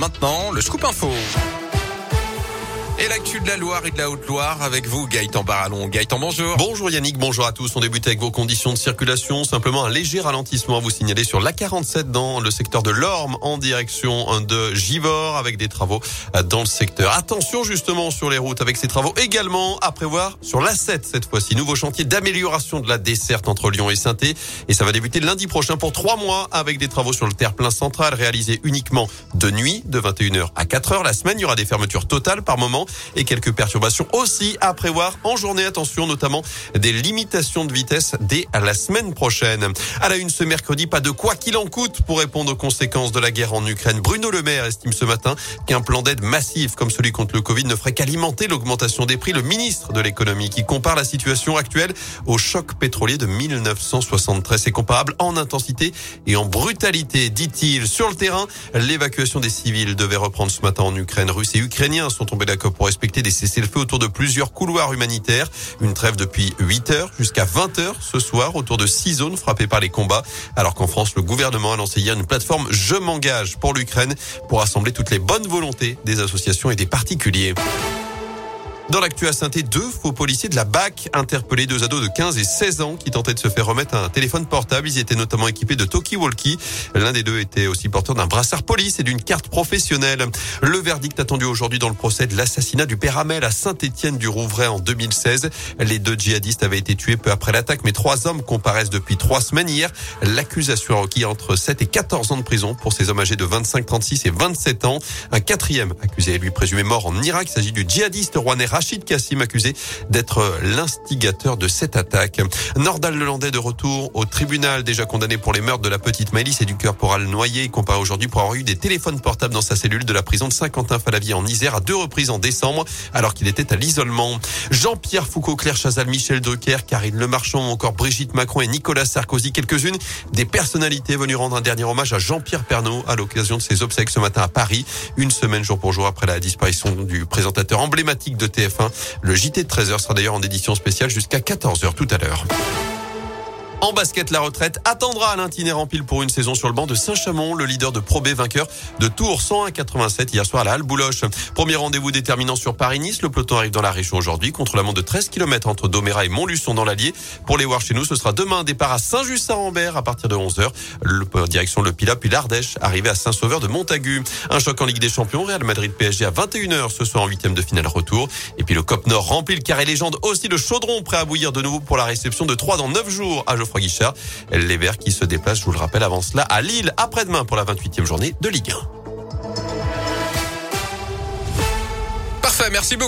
Maintenant, le scoop info. Et l'actu de la Loire et de la Haute-Loire avec vous, Gaëtan Barallon. Gaëtan, bonjour. Bonjour Yannick, bonjour à tous. On débute avec vos conditions de circulation. Simplement un léger ralentissement à vous signaler sur l'A47 dans le secteur de l'Orme en direction de Givor avec des travaux dans le secteur. Attention justement sur les routes avec ces travaux également à prévoir sur l'A7 cette fois-ci. Nouveau chantier d'amélioration de la desserte entre Lyon et saint et ça va débuter lundi prochain pour trois mois avec des travaux sur le terre-plein central réalisés uniquement de nuit de 21h à 4h. La semaine, il y aura des fermetures totales par moment et quelques perturbations aussi à prévoir en journée. Attention, notamment des limitations de vitesse dès la semaine prochaine. À la une ce mercredi, pas de quoi qu'il en coûte pour répondre aux conséquences de la guerre en Ukraine. Bruno Le Maire estime ce matin qu'un plan d'aide massif comme celui contre le Covid ne ferait qu'alimenter l'augmentation des prix. Le ministre de l'économie qui compare la situation actuelle au choc pétrolier de 1973. C'est comparable en intensité et en brutalité, dit-il. Sur le terrain, l'évacuation des civils devait reprendre ce matin en Ukraine. Russes et Ukrainiens sont tombés d'accord pour respecter des cessez-le-feu autour de plusieurs couloirs humanitaires. Une trêve depuis 8 heures jusqu'à 20 heures ce soir autour de six zones frappées par les combats. Alors qu'en France, le gouvernement a lancé hier une plateforme Je m'engage pour l'Ukraine pour rassembler toutes les bonnes volontés des associations et des particuliers. Dans l'actu à saint deux faux policiers de la BAC interpellés, deux ados de 15 et 16 ans qui tentaient de se faire remettre un téléphone portable. Ils étaient notamment équipés de talkie-walkie. L'un des deux était aussi porteur d'un brassard police et d'une carte professionnelle. Le verdict attendu aujourd'hui dans le procès de l'assassinat du père Hamel à Saint-Étienne du Rouvray en 2016. Les deux djihadistes avaient été tués peu après l'attaque, mais trois hommes comparaissent depuis trois semaines. Hier, l'accusation requis entre 7 et 14 ans de prison pour ces hommes âgés de 25, 36 et 27 ans. Un quatrième accusé est lui présumé mort en Irak. Il s'agit du djihadiste rouennais Rachid Kassim accusé d'être l'instigateur de cette attaque. Nordal Lelandais de retour au tribunal, déjà condamné pour les meurtres de la petite Maëlys et du corporal noyé. Il comparé aujourd'hui pour avoir eu des téléphones portables dans sa cellule de la prison de Saint-Quentin-Falavier en Isère à deux reprises en décembre, alors qu'il était à l'isolement. Jean-Pierre Foucault, Claire Chazal, Michel Drucker, Karine Le Marchand, encore Brigitte Macron et Nicolas Sarkozy, quelques-unes des personnalités venues rendre un dernier hommage à Jean-Pierre Pernaud à l'occasion de ses obsèques ce matin à Paris, une semaine jour pour jour après la disparition du présentateur emblématique de TF1. Le JT de 13h sera d'ailleurs en édition spéciale jusqu'à 14h tout à l'heure. En basket, la retraite attendra Alain en pile pour une saison sur le banc de Saint-Chamond, le leader de Pro B vainqueur de Tours 101-87 hier soir à la Halle Bouloche. Premier rendez-vous déterminant sur Paris-Nice. Le peloton arrive dans la région aujourd'hui contre la montre de 13 km entre Doméra et Montluçon dans l'Allier. Pour les voir chez nous, ce sera demain départ à Saint-Just-Saint-Rambert à partir de 11h. Le, euh, direction le Pila puis l'Ardèche, arrivé à Saint-Sauveur de Montagu. Un choc en Ligue des Champions, Real Madrid PSG à 21h ce soir en huitième de finale retour. Et puis le Cop Nord remplit le carré légende aussi le chaudron prêt à bouillir de nouveau pour la réception de 3 dans 9 jours Geoffroy Guichard. Les Verts qui se déplacent, je vous le rappelle, avant cela à Lille après-demain pour la 28e journée de Ligue 1. Parfait, merci beaucoup.